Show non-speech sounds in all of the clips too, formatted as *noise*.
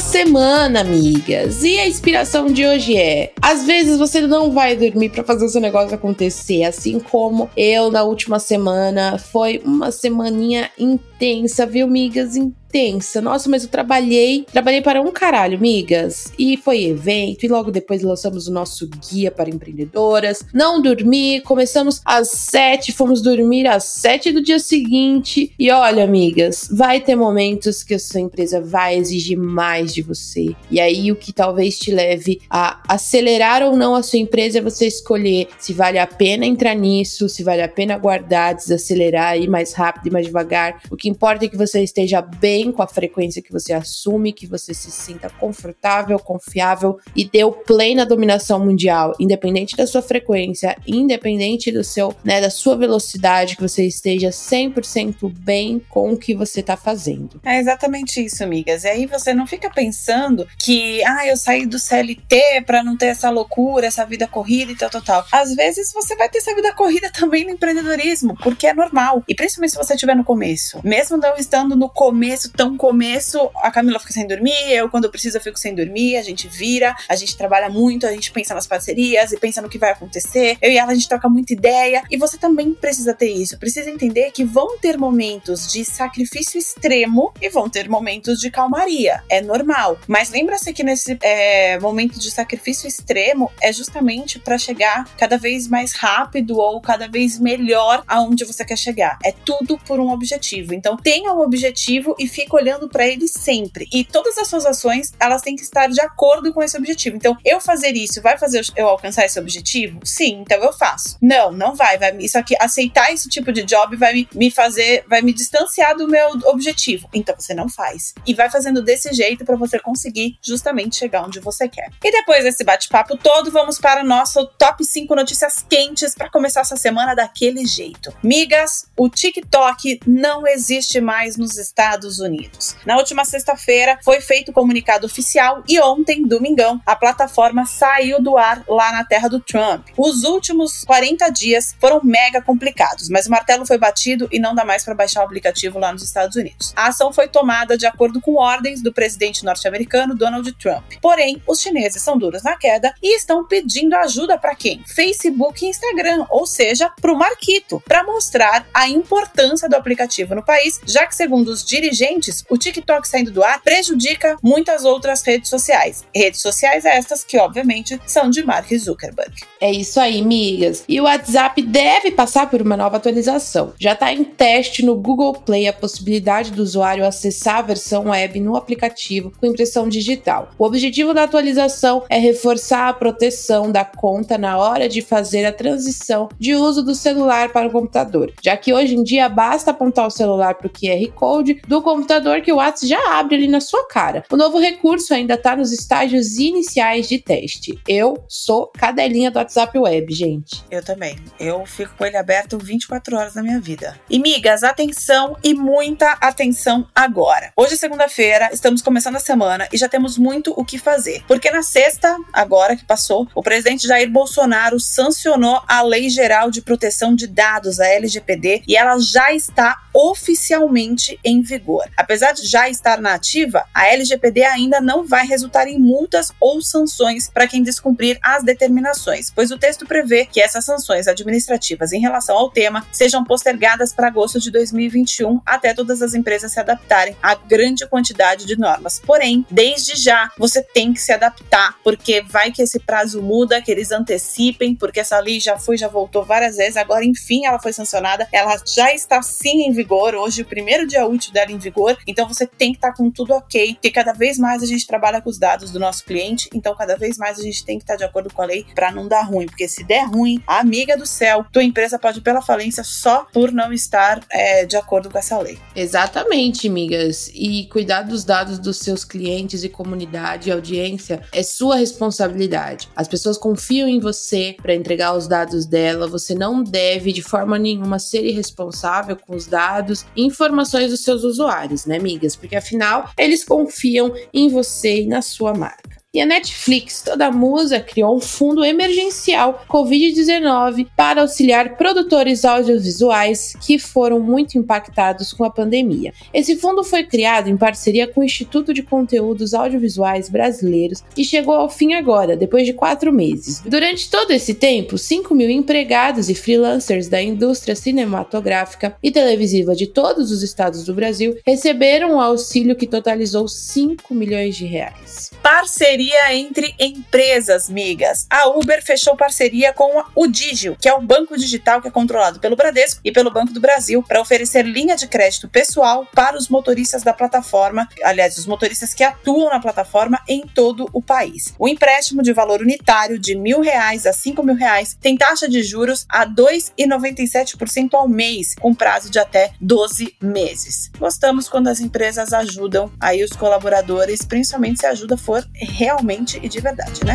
Semana, amigas. E a inspiração de hoje é: às vezes você não vai dormir para fazer o seu negócio acontecer, assim como eu na última semana. Foi uma semaninha intensa, viu, amigas? Tensa. Nossa, mas eu trabalhei, trabalhei para um caralho, migas. E foi evento, e logo depois lançamos o nosso guia para empreendedoras. Não dormi, começamos às sete, fomos dormir às sete do dia seguinte. E olha, amigas, vai ter momentos que a sua empresa vai exigir mais de você. E aí o que talvez te leve a acelerar ou não a sua empresa é você escolher se vale a pena entrar nisso, se vale a pena guardar, desacelerar, ir mais rápido e mais devagar. O que importa é que você esteja bem bem com a frequência que você assume, que você se sinta confortável, confiável e dê o play na dominação mundial, independente da sua frequência, independente do seu, né, da sua velocidade, que você esteja 100% bem com o que você está fazendo. É exatamente isso, amigas. E aí você não fica pensando que, ah, eu saí do CLT para não ter essa loucura, essa vida corrida e tal, tal, tal. Às vezes você vai ter essa vida corrida também no empreendedorismo, porque é normal. E principalmente se você estiver no começo. Mesmo não estando no começo começo, tão começo, a Camila fica sem dormir, eu quando eu preciso eu fico sem dormir, a gente vira, a gente trabalha muito, a gente pensa nas parcerias e pensa no que vai acontecer. Eu e ela a gente troca muita ideia e você também precisa ter isso, precisa entender que vão ter momentos de sacrifício extremo e vão ter momentos de calmaria, é normal. Mas lembra-se que nesse é, momento de sacrifício extremo é justamente para chegar cada vez mais rápido ou cada vez melhor aonde você quer chegar. É tudo por um objetivo. Então tenha um objetivo e fica olhando para ele sempre. E todas as suas ações, elas têm que estar de acordo com esse objetivo. Então, eu fazer isso vai fazer eu alcançar esse objetivo? Sim, então eu faço. Não, não vai. vai isso aqui, aceitar esse tipo de job vai me, me fazer, vai me distanciar do meu objetivo. Então você não faz. E vai fazendo desse jeito para você conseguir justamente chegar onde você quer. E depois desse bate-papo todo, vamos para o nosso top 5 notícias quentes para começar essa semana daquele jeito. Migas, o TikTok não existe mais nos Estados Unidos. Unidos. Na última sexta-feira foi feito o comunicado oficial e ontem, domingão, a plataforma saiu do ar lá na terra do Trump. Os últimos 40 dias foram mega complicados, mas o martelo foi batido e não dá mais para baixar o aplicativo lá nos Estados Unidos. A ação foi tomada de acordo com ordens do presidente norte-americano Donald Trump. Porém, os chineses são duros na queda e estão pedindo ajuda para quem? Facebook e Instagram, ou seja, para o Marquito, para mostrar a importância do aplicativo no país, já que segundo os dirigentes o TikTok saindo do ar prejudica muitas outras redes sociais. Redes sociais estas que, obviamente, são de Mark Zuckerberg. É isso aí, migas. E o WhatsApp deve passar por uma nova atualização. Já está em teste no Google Play a possibilidade do usuário acessar a versão web no aplicativo com impressão digital. O objetivo da atualização é reforçar a proteção da conta na hora de fazer a transição de uso do celular para o computador, já que hoje em dia basta apontar o celular para o QR Code do computador computador que o WhatsApp já abre ali na sua cara. O novo recurso ainda está nos estágios iniciais de teste. Eu sou cadelinha do WhatsApp Web, gente. Eu também. Eu fico com ele aberto 24 horas na minha vida. E migas, atenção e muita atenção agora. Hoje é segunda-feira, estamos começando a semana e já temos muito o que fazer. Porque na sexta, agora que passou, o presidente Jair Bolsonaro sancionou a Lei Geral de Proteção de Dados, a LGPD, e ela já está oficialmente em vigor. Apesar de já estar na ativa, a LGPD ainda não vai resultar em multas ou sanções para quem descumprir as determinações, pois o texto prevê que essas sanções administrativas em relação ao tema sejam postergadas para agosto de 2021 até todas as empresas se adaptarem à grande quantidade de normas. Porém, desde já você tem que se adaptar, porque vai que esse prazo muda, que eles antecipem, porque essa lei já foi, já voltou várias vezes, agora enfim ela foi sancionada, ela já está sim em vigor vigor. Hoje, o primeiro dia útil dela em vigor. Então, você tem que estar tá com tudo ok. Porque cada vez mais a gente trabalha com os dados do nosso cliente. Então, cada vez mais a gente tem que estar tá de acordo com a lei para não dar ruim. Porque se der ruim, amiga do céu, tua empresa pode ir pela falência só por não estar é, de acordo com essa lei. Exatamente, amigas. E cuidar dos dados dos seus clientes e comunidade e audiência é sua responsabilidade. As pessoas confiam em você para entregar os dados dela. Você não deve, de forma nenhuma, ser irresponsável com os dados e informações dos seus usuários, né, amigas? Porque afinal, eles confiam em você e na sua marca. E a Netflix, toda musa, criou um fundo emergencial Covid-19 para auxiliar produtores audiovisuais que foram muito impactados com a pandemia. Esse fundo foi criado em parceria com o Instituto de Conteúdos Audiovisuais Brasileiros e chegou ao fim agora, depois de quatro meses. Durante todo esse tempo, 5 mil empregados e freelancers da indústria cinematográfica e televisiva de todos os estados do Brasil receberam um auxílio que totalizou 5 milhões de reais. Parceria parceria entre empresas, migas. A Uber fechou parceria com o Digio, que é o banco digital que é controlado pelo Bradesco e pelo Banco do Brasil, para oferecer linha de crédito pessoal para os motoristas da plataforma, aliás, os motoristas que atuam na plataforma em todo o país. O empréstimo de valor unitário de mil reais a cinco mil reais tem taxa de juros a 2,97% ao mês, com prazo de até 12 meses. Gostamos quando as empresas ajudam aí os colaboradores, principalmente se a ajuda for realmente e de verdade, né?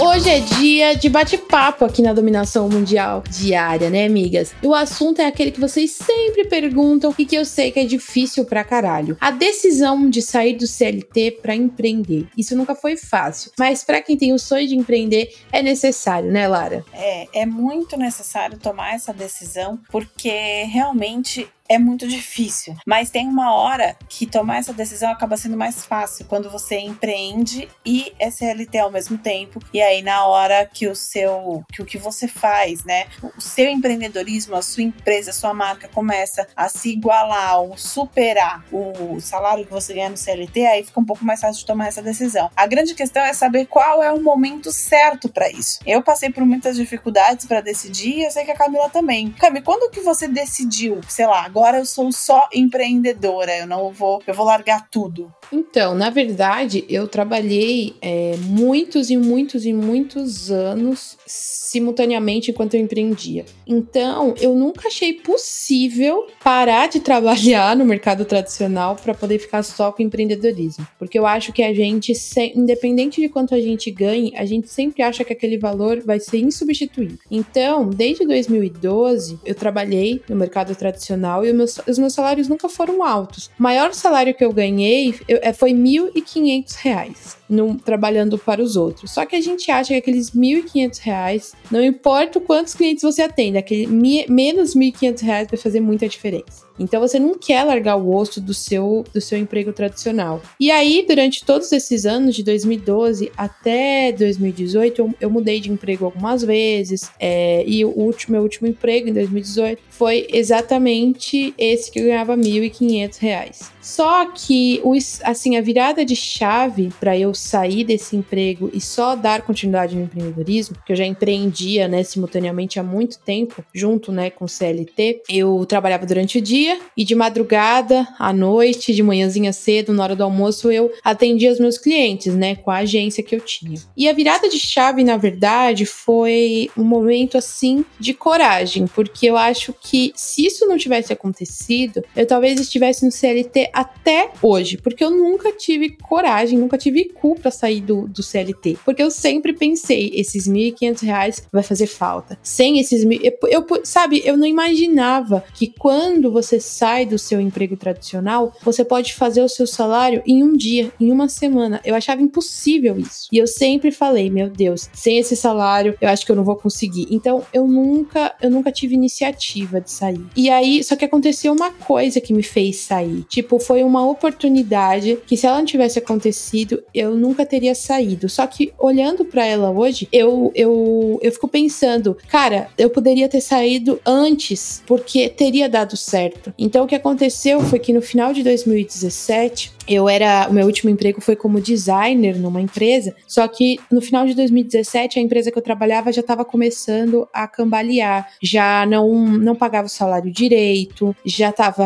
Hoje é dia de bate-papo aqui na Dominação Mundial Diária, né, amigas? E o assunto é aquele que vocês sempre perguntam e que eu sei que é difícil pra caralho. A decisão de sair do CLT para empreender. Isso nunca foi fácil, mas para quem tem o sonho de empreender é necessário, né, Lara? É, é muito necessário tomar essa decisão porque realmente é muito difícil. Mas tem uma hora que tomar essa decisão acaba sendo mais fácil quando você empreende e é CLT ao mesmo tempo. E aí, na hora que o seu, que o que você faz, né? O seu empreendedorismo, a sua empresa, a sua marca começa a se igualar ou superar o salário que você ganha no CLT, aí fica um pouco mais fácil de tomar essa decisão. A grande questão é saber qual é o momento certo para isso. Eu passei por muitas dificuldades para decidir eu sei que a Camila também. Cami, quando que você decidiu, sei lá, agora agora eu sou só empreendedora, eu não vou, eu vou largar tudo. Então, na verdade, eu trabalhei é, muitos e muitos e muitos anos simultaneamente enquanto eu empreendia. Então, eu nunca achei possível parar de trabalhar no mercado tradicional para poder ficar só com empreendedorismo, porque eu acho que a gente, independente de quanto a gente ganhe, a gente sempre acha que aquele valor vai ser insubstituível. Então, desde 2012, eu trabalhei no mercado tradicional e meus, os meus salários nunca foram altos. O maior salário que eu ganhei eu, é, foi R$ 1.500 no, trabalhando para os outros. Só que a gente acha que aqueles R$ 1.500, não importa quantos clientes você atende, aquele menos R$ 1.500 vai fazer muita diferença. Então você não quer largar o osso do seu, do seu emprego tradicional. E aí, durante todos esses anos, de 2012 até 2018, eu, eu mudei de emprego algumas vezes. É, e o último, meu último emprego, em 2018, foi exatamente esse que eu ganhava R$ 1.500. Só que, assim, a virada de chave para eu sair desse emprego e só dar continuidade no empreendedorismo, que eu já empreendia, né, simultaneamente há muito tempo, junto, né, com CLT, eu trabalhava durante o dia e de madrugada, à noite, de manhãzinha cedo, na hora do almoço, eu atendia os meus clientes, né, com a agência que eu tinha. E a virada de chave, na verdade, foi um momento, assim, de coragem, porque eu acho que se isso não tivesse acontecido, eu talvez estivesse no CLT até hoje, porque eu nunca tive coragem, nunca tive cu para sair do, do CLT, porque eu sempre pensei, esses 1.500 reais vai fazer falta. Sem esses mil, eu, eu, sabe, eu não imaginava que quando você sai do seu emprego tradicional, você pode fazer o seu salário em um dia, em uma semana. Eu achava impossível isso. E eu sempre falei, meu Deus, sem esse salário, eu acho que eu não vou conseguir. Então, eu nunca, eu nunca tive iniciativa de sair. E aí, só que aconteceu uma coisa que me fez sair. Tipo, foi uma oportunidade que se ela não tivesse acontecido, eu nunca teria saído. Só que olhando para ela hoje, eu, eu, eu fico pensando, cara, eu poderia ter saído antes, porque teria dado certo. Então o que aconteceu foi que no final de 2017, eu era. O meu último emprego foi como designer numa empresa, só que no final de 2017 a empresa que eu trabalhava já estava começando a cambalear, já não, não pagava o salário direito, já estava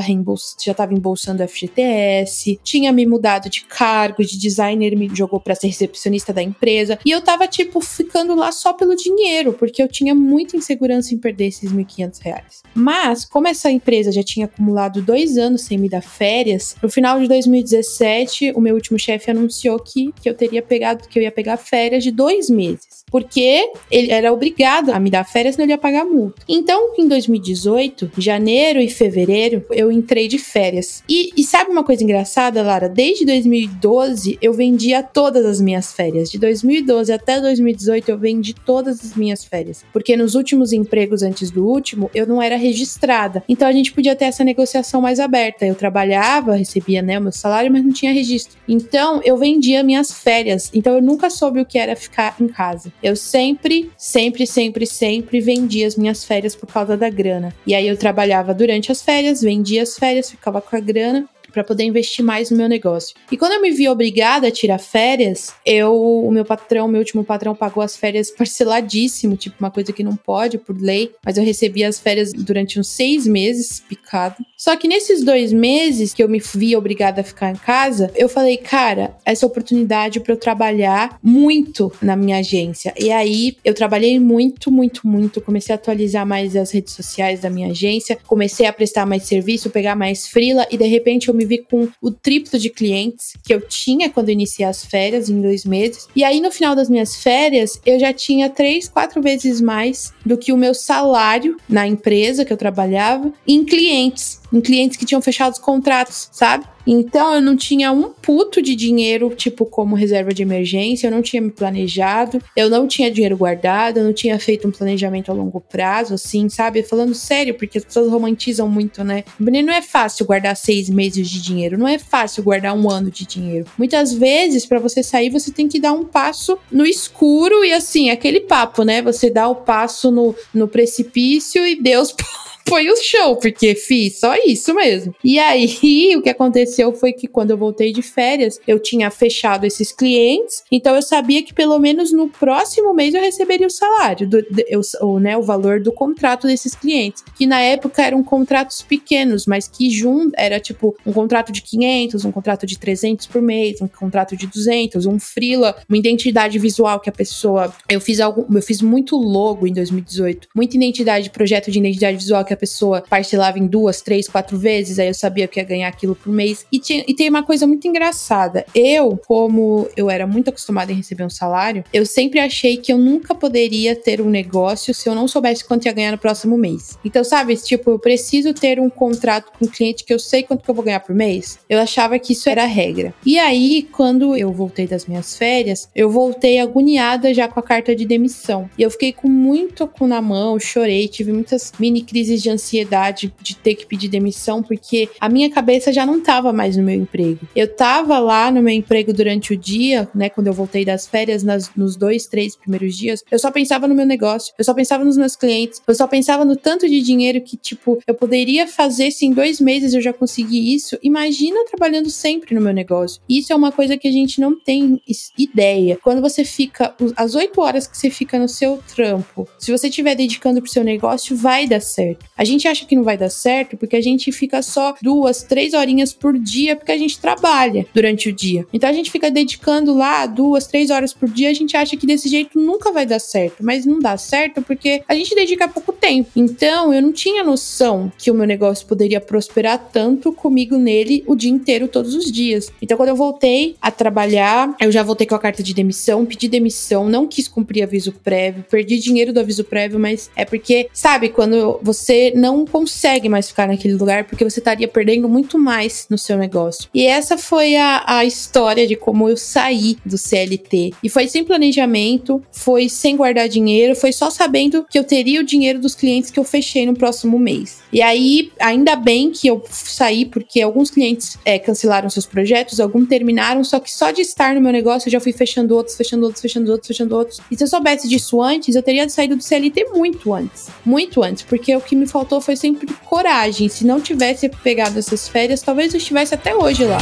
já tava embolsando FGTS, tinha me mudado de cargo, de designer me jogou para ser recepcionista da empresa, e eu tava tipo ficando lá só pelo dinheiro, porque eu tinha muita insegurança em perder esses 1.500 reais. Mas, como essa empresa já tinha acumulado dois anos sem me dar férias, no final de 2017, o meu último chefe anunciou que, que eu teria pegado, que eu ia pegar férias de dois meses porque ele era obrigado a me dar férias, senão ele ia pagar multa. Então, em 2018, janeiro e fevereiro, eu entrei de férias. E, e sabe uma coisa engraçada, Lara? Desde 2012, eu vendia todas as minhas férias. De 2012 até 2018, eu vendi todas as minhas férias. Porque nos últimos empregos antes do último, eu não era registrada. Então, a gente podia ter essa negociação mais aberta. Eu trabalhava, recebia né, o meu salário, mas não tinha registro. Então, eu vendia minhas férias. Então, eu nunca soube o que era ficar em casa. Eu sempre, sempre, sempre, sempre vendia as minhas férias por causa da grana. E aí eu trabalhava durante as férias, vendia as férias, ficava com a grana para poder investir mais no meu negócio. E quando eu me vi obrigada a tirar férias, eu, o meu patrão, meu último patrão pagou as férias *laughs* parceladíssimo, tipo uma coisa que não pode por lei, mas eu recebi as férias durante uns seis meses, picado. Só que nesses dois meses que eu me vi obrigada a ficar em casa, eu falei, cara, essa oportunidade para eu trabalhar muito na minha agência. E aí eu trabalhei muito, muito, muito. Comecei a atualizar mais as redes sociais da minha agência, comecei a prestar mais serviço, pegar mais frila e de repente eu me me vi com o triplo de clientes que eu tinha quando iniciei as férias em dois meses. E aí, no final das minhas férias, eu já tinha três, quatro vezes mais do que o meu salário na empresa que eu trabalhava em clientes em clientes que tinham fechado os contratos, sabe? Então eu não tinha um puto de dinheiro, tipo, como reserva de emergência, eu não tinha me planejado, eu não tinha dinheiro guardado, eu não tinha feito um planejamento a longo prazo, assim, sabe? Falando sério, porque as pessoas romantizam muito, né? Não é fácil guardar seis meses de dinheiro, não é fácil guardar um ano de dinheiro. Muitas vezes, para você sair, você tem que dar um passo no escuro e assim, aquele papo, né? Você dá o passo no, no precipício e Deus *laughs* foi o show, porque fiz só isso mesmo. E aí, *laughs* o que aconteceu foi que quando eu voltei de férias, eu tinha fechado esses clientes, então eu sabia que pelo menos no próximo mês eu receberia o salário, do, o, né, o valor do contrato desses clientes, que na época eram contratos pequenos, mas que junto era tipo um contrato de 500, um contrato de 300 por mês, um contrato de 200, um freela, uma identidade visual que a pessoa, eu fiz algo, eu fiz muito logo em 2018, muita identidade, projeto de identidade visual que a pessoa parcelava em duas, três, quatro vezes, aí eu sabia que ia ganhar aquilo por mês. E, tinha, e tem uma coisa muito engraçada. Eu, como eu era muito acostumada em receber um salário, eu sempre achei que eu nunca poderia ter um negócio se eu não soubesse quanto ia ganhar no próximo mês. Então, sabe, tipo, eu preciso ter um contrato com um cliente que eu sei quanto que eu vou ganhar por mês. Eu achava que isso era a regra. E aí, quando eu voltei das minhas férias, eu voltei agoniada já com a carta de demissão. E eu fiquei com muito cu na mão, chorei, tive muitas mini crises de ansiedade de ter que pedir demissão, porque a minha cabeça já não tava mais no meu emprego. Eu tava lá no meu emprego durante o dia, né, quando eu voltei das férias, nas, nos dois, três primeiros dias, eu só pensava no meu negócio, eu só pensava nos meus clientes, eu só pensava no tanto de dinheiro que, tipo, eu poderia fazer se em dois meses eu já consegui isso. Imagina trabalhando sempre no meu negócio. Isso é uma coisa que a gente não tem ideia. Quando você fica, as oito horas que você fica no seu trampo, se você estiver dedicando pro seu negócio, vai dar certo. A gente acha que não vai dar certo porque a gente fica só duas, três horinhas por dia porque a gente trabalha durante o dia. Então a gente fica dedicando lá duas, três horas por dia, a gente acha que desse jeito nunca vai dar certo, mas não dá certo porque a gente dedica pouco tempo. Então eu não tinha noção que o meu negócio poderia prosperar tanto comigo nele o dia inteiro, todos os dias. Então quando eu voltei a trabalhar, eu já voltei com a carta de demissão, pedi demissão, não quis cumprir aviso prévio, perdi dinheiro do aviso prévio, mas é porque, sabe, quando não consegue mais ficar naquele lugar porque você estaria perdendo muito mais no seu negócio. E essa foi a, a história de como eu saí do CLT. E foi sem planejamento, foi sem guardar dinheiro, foi só sabendo que eu teria o dinheiro dos clientes que eu fechei no próximo mês. E aí, ainda bem que eu saí, porque alguns clientes é, cancelaram seus projetos, alguns terminaram, só que só de estar no meu negócio eu já fui fechando outros, fechando outros, fechando outros, fechando outros. E se eu soubesse disso antes, eu teria saído do CLT muito antes. Muito antes, porque o que me faltou foi sempre coragem. Se não tivesse pegado essas férias, talvez eu estivesse até hoje lá.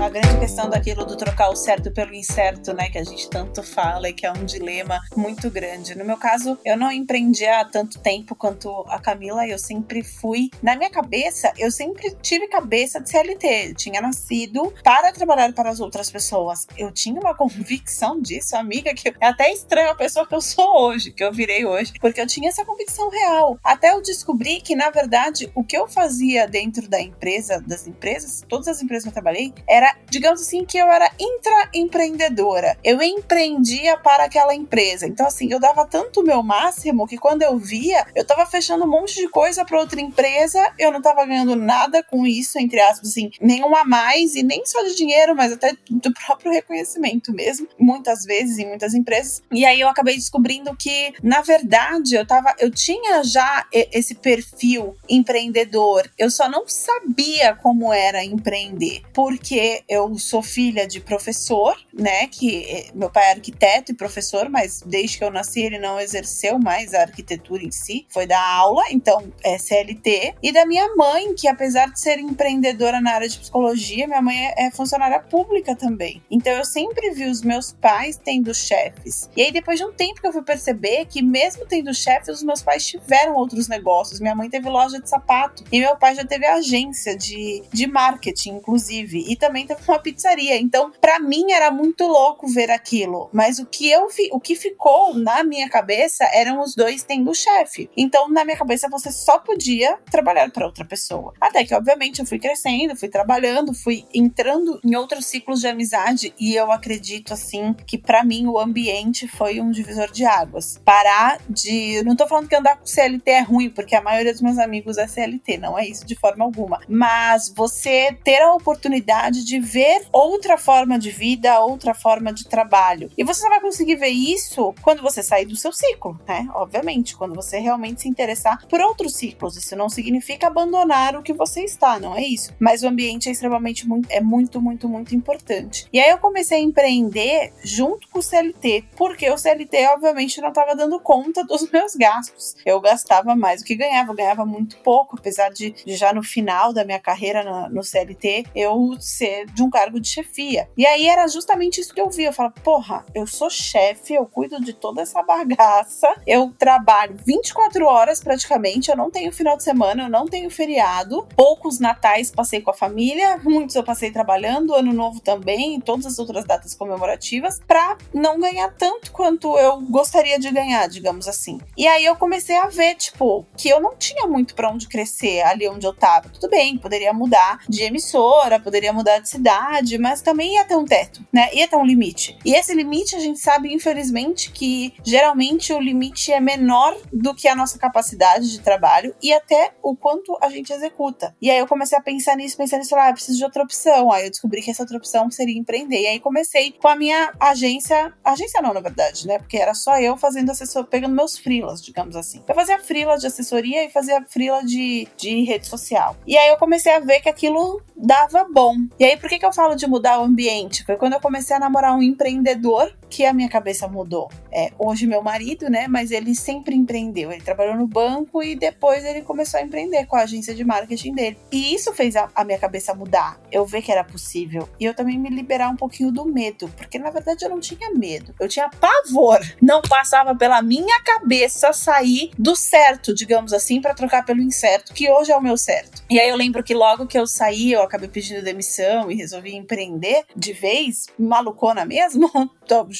A grande daquilo do trocar o certo pelo incerto, né? Que a gente tanto fala e que é um dilema muito grande. No meu caso, eu não empreendi há tanto tempo quanto a Camila, eu sempre fui. Na minha cabeça, eu sempre tive cabeça de CLT. Eu tinha nascido para trabalhar para as outras pessoas. Eu tinha uma convicção disso, amiga, que é até estranho a pessoa que eu sou hoje, que eu virei hoje, porque eu tinha essa convicção real. Até eu descobri que, na verdade, o que eu fazia dentro da empresa, das empresas, todas as empresas que eu trabalhei, era, digamos assim, que eu era intraempreendedora. Eu empreendia para aquela empresa. Então, assim, eu dava tanto o meu máximo que quando eu via, eu tava fechando um monte de coisa para outra empresa, eu não tava ganhando nada com isso, entre aspas, assim, nenhum a mais, e nem só de dinheiro, mas até do próprio reconhecimento mesmo, muitas vezes em muitas empresas. E aí eu acabei descobrindo que, na verdade, eu tava, eu tinha já esse perfil empreendedor. Eu só não sabia como era empreender, porque eu sou filha de professor, né, que eh, meu pai é arquiteto e professor, mas desde que eu nasci ele não exerceu mais a arquitetura em si, foi da aula, então é CLT, e da minha mãe, que apesar de ser empreendedora na área de psicologia, minha mãe é, é funcionária pública também. Então eu sempre vi os meus pais tendo chefes. E aí depois de um tempo que eu fui perceber que mesmo tendo chefes, os meus pais tiveram outros negócios. Minha mãe teve loja de sapato e meu pai já teve agência de, de marketing, inclusive, e também teve uma pizzaria. Então, para mim era muito louco ver aquilo, mas o que eu vi, o que ficou na minha cabeça eram os dois tendo chefe. Então, na minha cabeça você só podia trabalhar para outra pessoa. Até que obviamente eu fui crescendo, fui trabalhando, fui entrando em outros ciclos de amizade e eu acredito assim que para mim o ambiente foi um divisor de águas. Parar de, não tô falando que andar com CLT é ruim, porque a maioria dos meus amigos é CLT, não é isso de forma alguma, mas você ter a oportunidade de ver outra forma de vida, outra forma de trabalho. E você só vai conseguir ver isso quando você sair do seu ciclo, né? Obviamente, quando você realmente se interessar por outros ciclos. Isso não significa abandonar o que você está, não é isso. Mas o ambiente é extremamente muito, é muito, muito, muito importante. E aí eu comecei a empreender junto com o CLT, porque o CLT, obviamente, não estava dando conta *laughs* dos meus gastos. Eu gastava mais do que ganhava, eu ganhava muito pouco, apesar de, já no final da minha carreira no CLT eu ser de um cargo de chefia. E aí era justamente isso que eu vi. Eu falava, porra, eu sou chefe, eu cuido de toda essa bagaça, eu trabalho 24 horas praticamente, eu não tenho final de semana, eu não tenho feriado. Poucos natais passei com a família, muitos eu passei trabalhando, ano novo também, todas as outras datas comemorativas, para não ganhar tanto quanto eu gostaria de ganhar, digamos assim. E aí eu comecei a ver, tipo, que eu não tinha muito para onde crescer ali onde eu tava. Tudo bem, poderia mudar de emissora, poderia mudar de cidade, mas também ia ter um teto, né? Ia ter um limite. E esse limite a gente sabe, infelizmente, que geralmente o limite é menor do que a nossa capacidade de trabalho e até o quanto a gente executa. E aí eu comecei a pensar nisso, pensar nisso, ah, preciso de outra opção. Aí eu descobri que essa outra opção seria empreender. E aí comecei com a minha agência, agência não, na verdade, né? Porque era só eu fazendo assessor, pegando meus frilas, digamos assim. Eu fazia frila de assessoria e fazia frila de, de rede social. E aí eu comecei a ver que aquilo dava bom. E aí por que, que eu falo de mudar o ambiente? Foi quando eu comecei a namorar um empreendedor que a minha cabeça mudou. É, hoje meu marido, né? Mas ele sempre empreendeu. Ele trabalhou no banco e depois ele começou a empreender com a agência de marketing dele. E isso fez a, a minha cabeça mudar. Eu ver que era possível. E eu também me liberar um pouquinho do medo. Porque na verdade eu não tinha medo. Eu tinha pavor. Não passava pela minha cabeça sair do certo, digamos assim, para trocar pelo incerto, que hoje é o meu certo. E aí eu lembro que logo que eu saí, eu acabei pedindo demissão e resolvi empreender de vez, malucona mesmo. *laughs*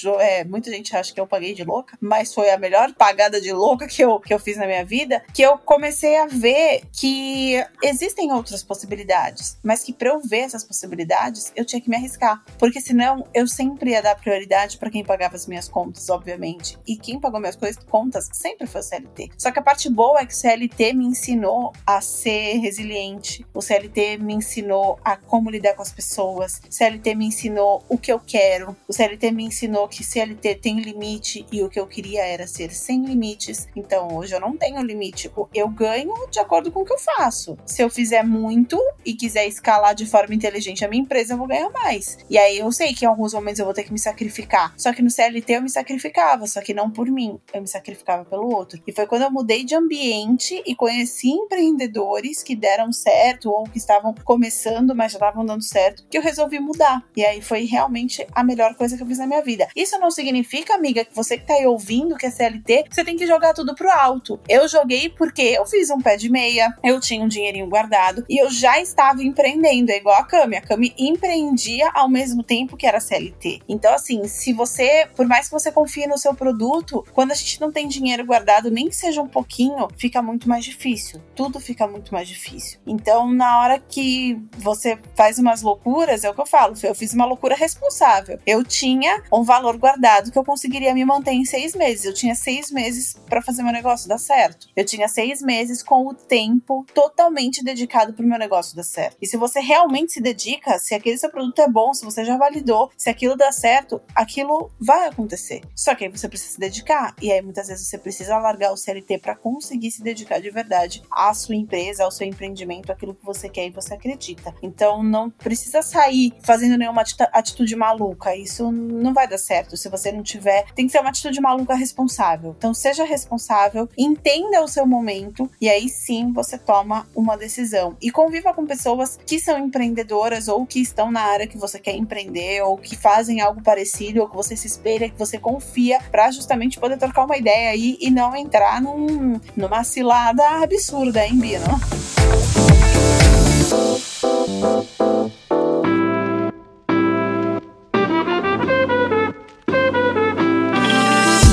é, muita gente acha que eu paguei de louca, mas foi a melhor pagada de louca que eu, que eu fiz na minha vida, que eu comecei a ver que existem outras possibilidades, mas que para eu ver essas possibilidades, eu tinha que me arriscar, porque senão eu sempre ia dar prioridade para quem pagava as minhas contas, obviamente, e quem pagou minhas coisas, contas sempre foi o CLT. Só que a parte boa é que o CLT me ensinou a ser resiliente, o CLT me ensinou a como lidar com as pessoas, o CLT me ensinou o que eu quero, o CLT me ensinou que CLT tem limite e o que eu queria era ser sem limites. Então hoje eu não tenho limite. Eu ganho de acordo com o que eu faço. Se eu fizer muito e quiser escalar de forma inteligente a minha empresa, eu vou ganhar mais. E aí eu sei que em alguns momentos eu vou ter que me sacrificar. Só que no CLT eu me sacrificava, só que não por mim. Eu me sacrificava pelo outro. E foi quando eu mudei de ambiente e conheci empreendedores que deram certo ou que estavam começando, mas já estavam dando certo, que eu resolvi mudar. E aí foi realmente a melhor coisa que eu fiz na minha vida. Isso não significa, amiga, que você que tá aí ouvindo que é CLT, você tem que jogar tudo pro alto. Eu joguei porque eu fiz um pé de meia, eu tinha um dinheirinho guardado e eu já estava empreendendo. É igual a Cami. A Cami empreendia ao mesmo tempo que era CLT. Então, assim, se você, por mais que você confie no seu produto, quando a gente não tem dinheiro guardado, nem que seja um pouquinho, fica muito mais difícil. Tudo fica muito mais difícil. Então, na hora que você faz umas loucuras, é o que eu falo, eu fiz uma loucura responsável. Eu tinha um valor guardado que eu conseguiria me manter em seis meses. Eu tinha seis meses para fazer meu negócio dar certo. Eu tinha seis meses com o tempo totalmente dedicado pro meu negócio dar certo. E se você realmente se dedica, se aquele seu produto é bom, se você já validou, se aquilo dá certo, aquilo vai acontecer. Só que aí você precisa se dedicar. E aí muitas vezes você precisa largar o CLT para conseguir se dedicar de verdade à sua empresa, ao seu empreendimento, aquilo que você quer e você acredita. Então não precisa sair fazendo nenhuma atitude maluca. Isso não vai dar certo se você não tiver. Tem que ser uma atitude maluca responsável. Então seja responsável, entenda o seu momento e aí sim você toma uma decisão. E conviva com pessoas que são empreendedoras ou que estão na área que você quer empreender ou que fazem algo parecido ou que você se espelha, que você confia para justamente poder trocar uma ideia aí e não entrar num, numa cilada absurda, hein, Bino?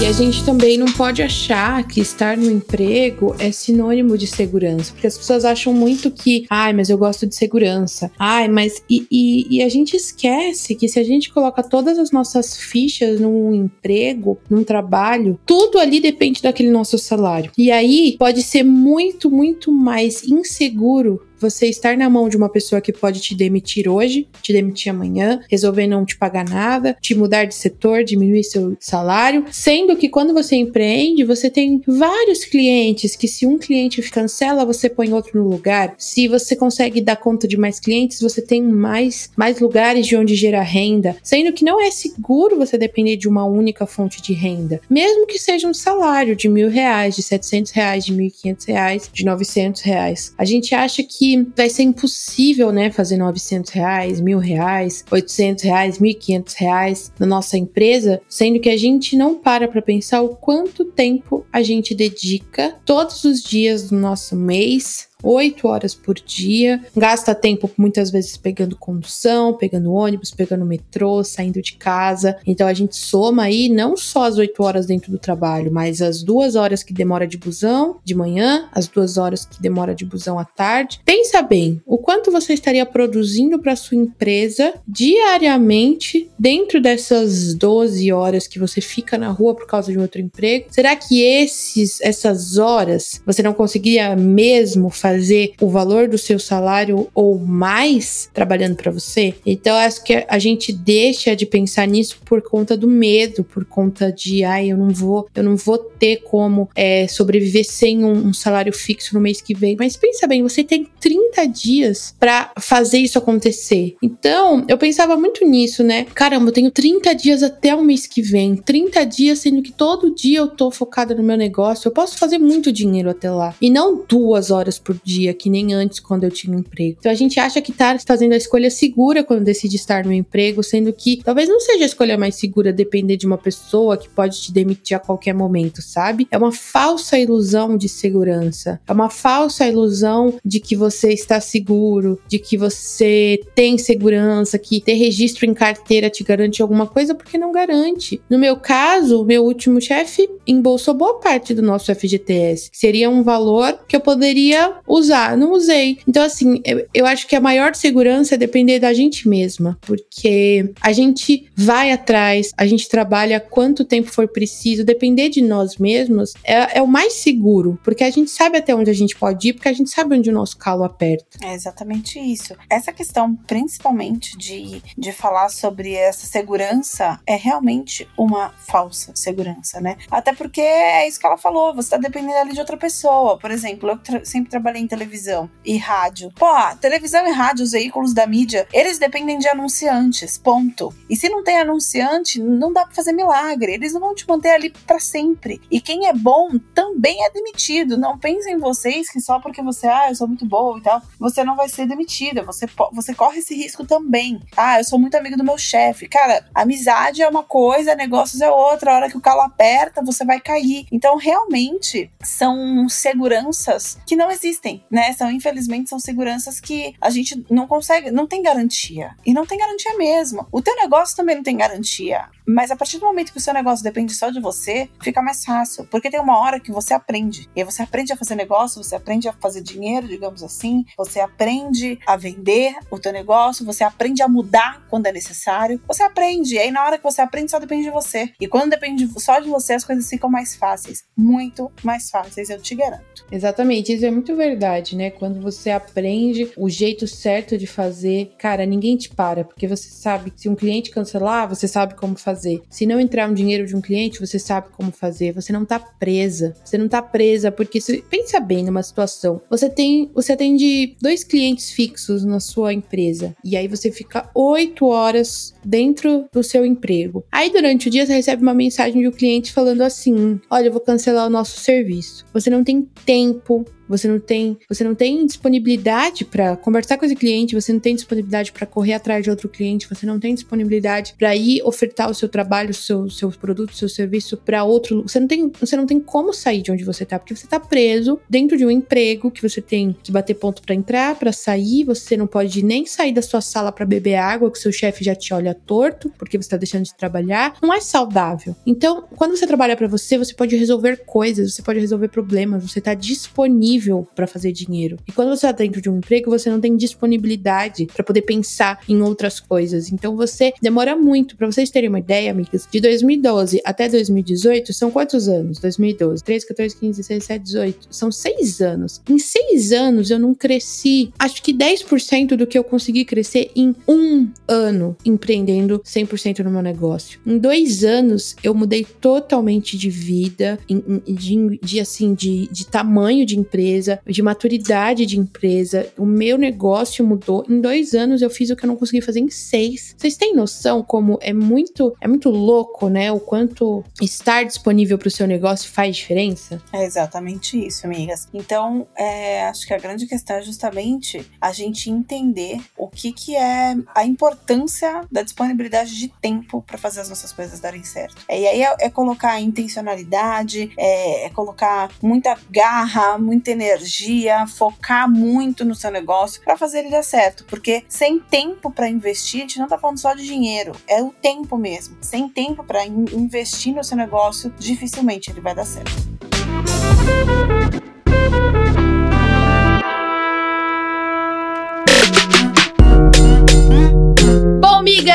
A gente também não pode achar que estar no emprego é sinônimo de segurança, porque as pessoas acham muito que, ai, mas eu gosto de segurança, ai, mas. E, e, e a gente esquece que se a gente coloca todas as nossas fichas num emprego, num trabalho, tudo ali depende daquele nosso salário. E aí pode ser muito, muito mais inseguro você estar na mão de uma pessoa que pode te demitir hoje, te demitir amanhã, resolver não te pagar nada, te mudar de setor, diminuir seu salário, sendo que quando você empreende, você tem vários clientes que se um cliente cancela, você põe outro no lugar. Se você consegue dar conta de mais clientes, você tem mais mais lugares de onde gerar renda, sendo que não é seguro você depender de uma única fonte de renda, mesmo que seja um salário de mil reais, de setecentos reais, de mil e quinhentos reais, de novecentos reais. A gente acha que vai ser impossível, né, fazer 900 reais, mil reais, 800 reais, 1.500 reais na nossa empresa, sendo que a gente não para para pensar o quanto tempo a gente dedica todos os dias do nosso mês oito horas por dia, gasta tempo muitas vezes pegando condução, pegando ônibus, pegando metrô, saindo de casa. Então a gente soma aí não só as oito horas dentro do trabalho, mas as duas horas que demora de busão de manhã, as duas horas que demora de busão à tarde. Pensa bem, o quanto você estaria produzindo para sua empresa diariamente dentro dessas 12 horas que você fica na rua por causa de um outro emprego? Será que esses essas horas você não conseguiria mesmo fazer fazer o valor do seu salário ou mais trabalhando para você. Então acho que a gente deixa de pensar nisso por conta do medo, por conta de ai, eu não vou, eu não vou ter como é, sobreviver sem um, um, salário fixo no mês que vem. Mas pensa bem, você tem 30 dias para fazer isso acontecer. Então, eu pensava muito nisso, né? Caramba, eu tenho 30 dias até o mês que vem. 30 dias, sendo que todo dia eu tô focada no meu negócio. Eu posso fazer muito dinheiro até lá. E não duas horas por dia, que nem antes quando eu tinha um emprego. Então a gente acha que tá fazendo a escolha segura quando decide estar no emprego, sendo que talvez não seja a escolha mais segura depender de uma pessoa que pode te demitir a qualquer momento, sabe? É uma falsa ilusão de segurança. É uma falsa ilusão de que você está seguro, de que você tem segurança, que ter registro em carteira te garante alguma coisa, porque não garante. No meu caso, meu último chefe embolsou boa parte do nosso FGTS. Seria um valor que eu poderia usar. Não usei. Então, assim, eu, eu acho que a maior segurança é depender da gente mesma, porque a gente vai atrás, a gente trabalha quanto tempo for preciso, depender de nós mesmos é, é o mais seguro, porque a gente sabe até onde a gente pode ir, porque a gente sabe onde o nosso calo aperta. É exatamente isso. Essa questão, principalmente, de, de falar sobre essa segurança, é realmente uma falsa segurança, né? Até porque é isso que ela falou, você tá dependendo ali de outra pessoa. Por exemplo, eu tra sempre trabalhei em televisão e rádio. Pô, televisão e rádio, os veículos da mídia, eles dependem de anunciantes, ponto. E se não tem anunciante, não dá pra fazer milagre. Eles não vão te manter ali para sempre. E quem é bom também é demitido. Não pensem em vocês que só porque você, ah, eu sou muito boa e tal, você não vai ser demitida. Você, você corre esse risco também. Ah, eu sou muito amigo do meu chefe. Cara, amizade é uma coisa, negócios é outra. A hora que o calo aperta, você vai cair. Então, realmente, são seguranças que não existem, né? São, infelizmente, são seguranças que a gente não consegue, não tem garantia. E não tem garantia mesmo. O teu negócio também não tem garantia. Mas a partir do momento que o seu negócio depende só de você, fica mais fácil. Porque tem uma hora que você aprende. E aí você aprende a fazer negócio, você aprende a fazer dinheiro, digamos assim. Você aprende a vender o teu negócio, você aprende a mudar quando é necessário. Você aprende. E aí na hora que você aprende, só depende de você. E quando depende só de você, as coisas ficam mais fáceis. Muito mais fáceis, eu te garanto. Exatamente. Isso é muito verdade, né? Quando você aprende o jeito certo de fazer, cara, ninguém te para. Porque você sabe que se um cliente cancelar, você sabe como fazer fazer. Se não entrar um dinheiro de um cliente, você sabe como fazer. Você não tá presa. Você não tá presa porque se, pensa bem numa situação. Você tem, você atende dois clientes fixos na sua empresa e aí você fica oito horas dentro do seu emprego. Aí durante o dia você recebe uma mensagem de um cliente falando assim: "Olha, eu vou cancelar o nosso serviço". Você não tem tempo você não tem, você não tem disponibilidade para conversar com esse cliente, você não tem disponibilidade para correr atrás de outro cliente, você não tem disponibilidade para ir ofertar o seu trabalho, o seu, seu produto, o seu serviço para outro. Você não tem, você não tem como sair de onde você tá, porque você tá preso dentro de um emprego que você tem que bater ponto para entrar, para sair, você não pode nem sair da sua sala para beber água, que seu chefe já te olha torto, porque você tá deixando de trabalhar. Não é saudável. Então, quando você trabalha para você, você pode resolver coisas, você pode resolver problemas, você tá disponível disponível para fazer dinheiro. E quando você está dentro de um emprego, você não tem disponibilidade para poder pensar em outras coisas. Então você demora muito. Para vocês terem uma ideia, amigas, de 2012 até 2018 são quantos anos? 2012, 13, 14, 15, 16, 17, 18. São seis anos. Em seis anos eu não cresci, acho que 10% do que eu consegui crescer em um ano empreendendo 100% no meu negócio. Em dois anos eu mudei totalmente de vida, de, de assim, de, de tamanho de empresa empresa, de maturidade de empresa. O meu negócio mudou. Em dois anos eu fiz o que eu não consegui fazer em seis. Vocês têm noção como é muito, é muito louco, né? O quanto estar disponível para o seu negócio faz diferença? É exatamente isso, amigas. Então, é, acho que a grande questão é justamente a gente entender o que, que é a importância da disponibilidade de tempo para fazer as nossas coisas darem certo. E aí é, é colocar intencionalidade, é, é colocar muita garra, muita energia, focar muito no seu negócio para fazer ele dar certo. Porque sem tempo para investir, a gente não tá falando só de dinheiro, é o tempo mesmo. Sem tempo para investir no seu negócio, dificilmente ele vai dar certo.